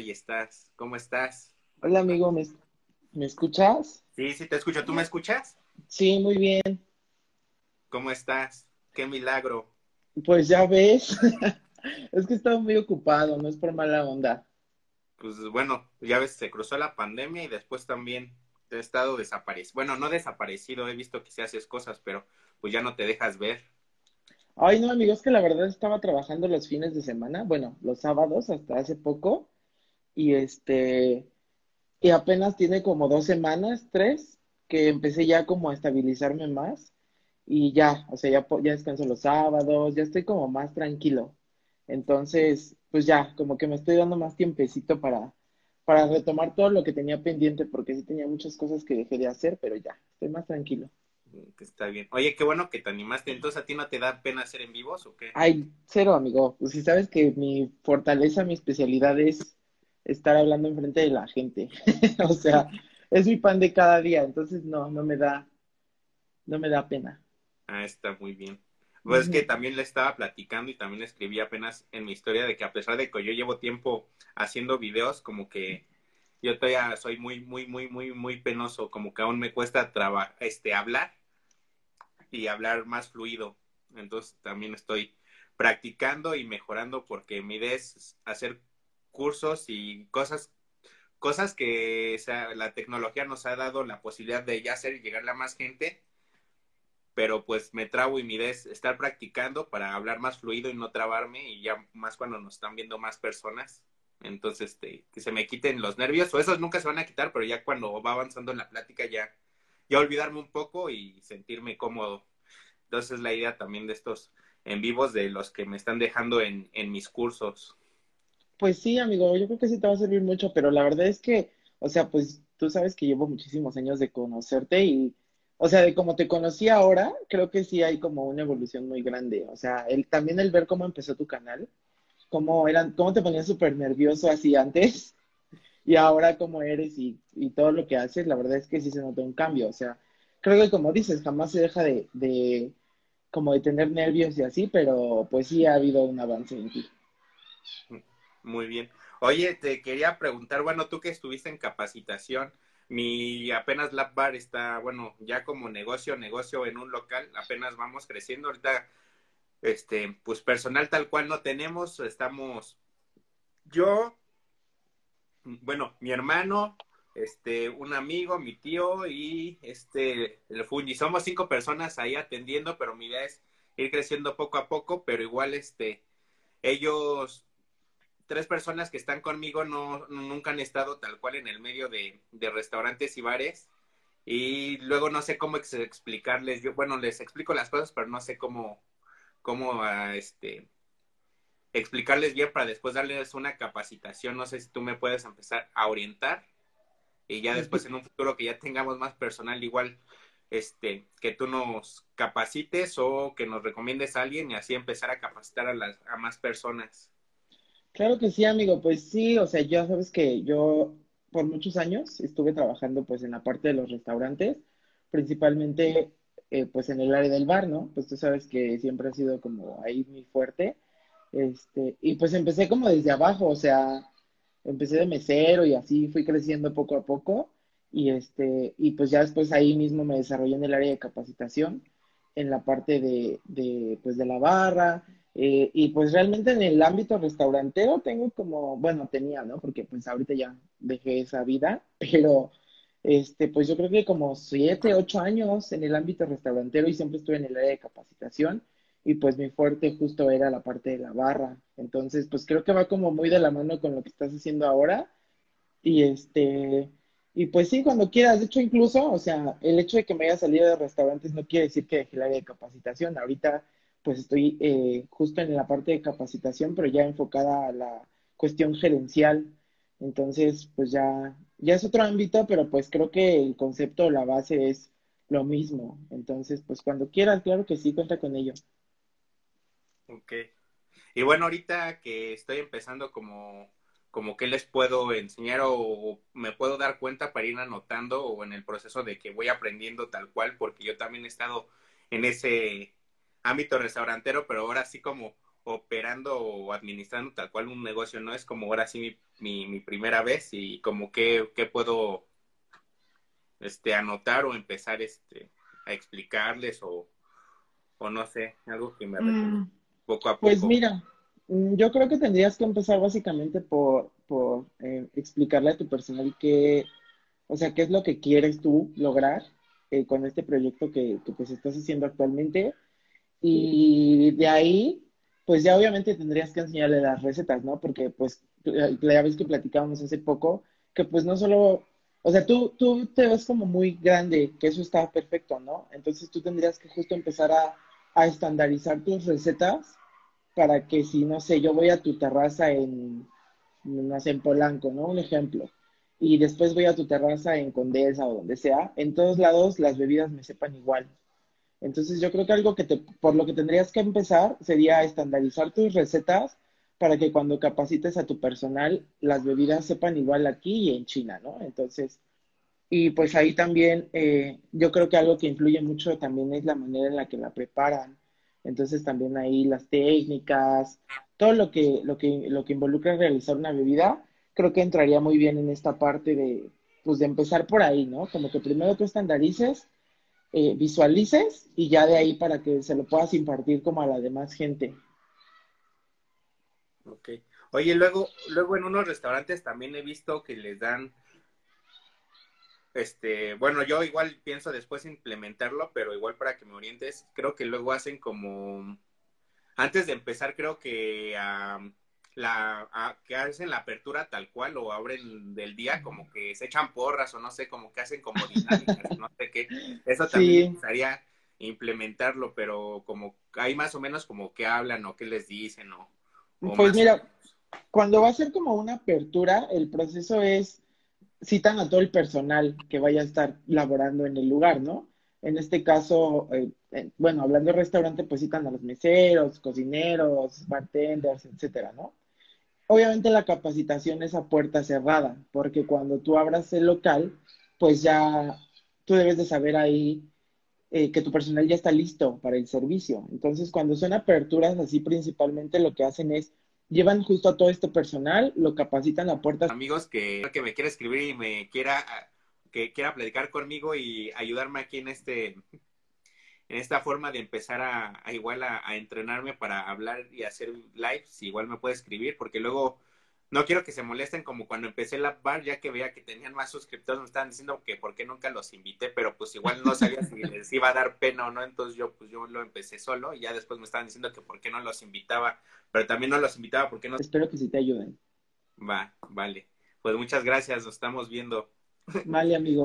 ahí estás. ¿Cómo estás? Hola amigo, ¿me, ¿me escuchas? Sí, sí te escucho. ¿Tú me escuchas? Sí, muy bien. ¿Cómo estás? Qué milagro. Pues ya ves, es que estaba muy ocupado, no es por mala onda. Pues bueno, ya ves, se cruzó la pandemia y después también he estado desaparecido. Bueno, no desaparecido, he visto que se haces cosas, pero pues ya no te dejas ver. Ay, no, amigo, es que la verdad estaba trabajando los fines de semana, bueno, los sábados hasta hace poco, y este, y apenas tiene como dos semanas, tres, que empecé ya como a estabilizarme más, y ya, o sea, ya, ya descanso los sábados, ya estoy como más tranquilo. Entonces, pues ya, como que me estoy dando más tiempecito para, para retomar todo lo que tenía pendiente, porque sí tenía muchas cosas que dejé de hacer, pero ya, estoy más tranquilo. Mm, está bien. Oye, qué bueno que te animaste. Entonces, ¿a ti no te da pena hacer en vivos o qué? Ay, cero, amigo. Pues si sabes que mi fortaleza, mi especialidad es estar hablando enfrente de la gente. O sea, es mi pan de cada día, entonces no, no me da, no me da pena. Ah, está muy bien. Pues es que también le estaba platicando y también escribí apenas en mi historia de que a pesar de que yo llevo tiempo haciendo videos, como que yo todavía soy muy, muy, muy, muy, muy penoso, como que aún me cuesta traba- este, hablar y hablar más fluido. Entonces también estoy practicando y mejorando porque mi idea es hacer cursos y cosas, cosas que la tecnología nos ha dado la posibilidad de ya hacer y llegarle a más gente pero pues me trabo y mi idea es estar practicando para hablar más fluido y no trabarme y ya más cuando nos están viendo más personas. Entonces, este, que se me quiten los nervios, o esos nunca se van a quitar, pero ya cuando va avanzando en la plática ya, ya olvidarme un poco y sentirme cómodo. Entonces, la idea también de estos en vivos de los que me están dejando en, en mis cursos. Pues sí, amigo, yo creo que sí te va a servir mucho, pero la verdad es que, o sea, pues tú sabes que llevo muchísimos años de conocerte y, o sea, de como te conocí ahora, creo que sí hay como una evolución muy grande. O sea, el, también el ver cómo empezó tu canal, cómo eran, cómo te ponías súper nervioso así antes y ahora cómo eres y, y todo lo que haces, la verdad es que sí se nota un cambio. O sea, creo que como dices, jamás se deja de, de como de tener nervios y así, pero pues sí ha habido un avance en ti. Muy bien. Oye, te quería preguntar, bueno, tú que estuviste en capacitación, mi apenas Lab Bar está, bueno, ya como negocio, negocio en un local, apenas vamos creciendo. Ahorita, este, pues personal tal cual no tenemos, estamos yo, bueno, mi hermano, este, un amigo, mi tío y este, el Fungi. Somos cinco personas ahí atendiendo, pero mi idea es ir creciendo poco a poco, pero igual, este, ellos tres personas que están conmigo no, nunca han estado tal cual en el medio de, de restaurantes y bares. Y luego no sé cómo ex- explicarles. Yo, bueno, les explico las cosas, pero no sé cómo, cómo ah, este, explicarles bien para después darles una capacitación. No sé si tú me puedes empezar a orientar y ya después en un futuro que ya tengamos más personal igual este que tú nos capacites o que nos recomiendes a alguien y así empezar a capacitar a las a más personas. Claro que sí, amigo, pues sí, o sea, ya sabes que yo por muchos años estuve trabajando pues en la parte de los restaurantes, principalmente eh, pues en el área del bar, ¿no? Pues tú sabes que siempre ha sido como ahí muy fuerte, este, y pues empecé como desde abajo, o sea, empecé de mesero y así fui creciendo poco a poco, y este, y pues ya después ahí mismo me desarrollé en el área de capacitación, en la parte de, de pues de la barra, eh, y pues realmente en el ámbito restaurantero tengo como, bueno, tenía, ¿no? Porque pues ahorita ya dejé esa vida, pero este, pues yo creo que como siete, ocho años en el ámbito restaurantero y siempre estuve en el área de capacitación y pues mi fuerte justo era la parte de la barra. Entonces, pues creo que va como muy de la mano con lo que estás haciendo ahora y este, y pues sí, cuando quieras, de hecho incluso, o sea, el hecho de que me haya salido de restaurantes no quiere decir que dejé el área de capacitación. Ahorita pues estoy eh, justo en la parte de capacitación, pero ya enfocada a la cuestión gerencial. Entonces, pues ya, ya es otro ámbito, pero pues creo que el concepto, la base es lo mismo. Entonces, pues cuando quieras, claro que sí, cuenta con ello. Ok. Y bueno, ahorita que estoy empezando como, como qué les puedo enseñar o, o me puedo dar cuenta para ir anotando o en el proceso de que voy aprendiendo tal cual, porque yo también he estado en ese ámbito restaurantero, pero ahora sí como operando o administrando tal cual un negocio, ¿no? Es como ahora sí mi, mi, mi primera vez y como que, que puedo este, anotar o empezar este, a explicarles o, o no sé, algo que me mm, poco a pues poco. Pues mira, mm, yo creo que tendrías que empezar básicamente por, por eh, explicarle a tu personal qué, o sea, qué es lo que quieres tú lograr eh, con este proyecto que, que pues estás haciendo actualmente. Y de ahí, pues ya obviamente tendrías que enseñarle las recetas, ¿no? Porque pues la vez que platicábamos hace poco, que pues no solo o sea, tú, tú te ves como muy grande, que eso está perfecto, ¿no? Entonces tú tendrías que justo empezar a, estandarizar tus recetas para que si, no sé, yo voy a tu terraza en, no sé, en Polanco, ¿no? Un ejemplo. Y después voy a tu terraza en Condesa o donde sea, en todos lados las bebidas me sepan igual. Entonces yo creo que algo que te, por lo que tendrías que empezar sería estandarizar tus recetas para que cuando capacites a tu personal, las bebidas sepan igual aquí y en China, ¿no? Entonces, y pues ahí también eh, yo creo que algo que influye mucho también es la manera en la que la preparan. Entonces también ahí las técnicas, todo lo que, lo que, lo que involucra realizar una bebida, creo que entraría muy bien en esta parte de, pues de empezar por ahí, ¿no? Como que primero tú estandarices, eh, visualices y ya de ahí para que se lo puedas impartir como a la demás gente. Ok. Oye, luego, luego en unos restaurantes también he visto que les dan, este, bueno, yo igual pienso después implementarlo, pero igual para que me orientes, creo que luego hacen como, antes de empezar, creo que la, que hacen la apertura tal cual o abren del día, como que se echan porras o no sé, como que hacen como dinámicas, no sé qué. Eso también gustaría implementarlo, pero como hay más o menos como que hablan o qué les dicen o pues mira, cuando va a ser como una apertura, el proceso es citan a todo el personal que vaya a estar laborando en el lugar, ¿no? En este caso, eh, eh, bueno, hablando de restaurante, pues citan a los meseros, cocineros, bartenders, etcétera, ¿no? Obviamente la capacitación es a puerta cerrada, porque cuando tú abras el local, pues ya tú debes de saber ahí eh, que tu personal ya está listo para el servicio. Entonces, cuando son aperturas así, principalmente lo que hacen es llevan justo a todo este personal, lo capacitan a puerta. Amigos que, que me quiera escribir y me quiera que quiera platicar conmigo y ayudarme aquí en este en esta forma de empezar a, igual a, a, entrenarme para hablar y hacer lives, igual me puede escribir porque luego no quiero que se molesten como cuando empecé la bar, ya que veía que tenían más suscriptores, me estaban diciendo que por qué nunca los invité, pero pues igual no sabía si les iba a dar pena o no, entonces yo pues yo lo empecé solo y ya después me estaban diciendo que por qué no los invitaba, pero también no los invitaba porque no... Espero que sí te ayuden. Va, vale. Pues muchas gracias, nos estamos viendo. Vale, amigo.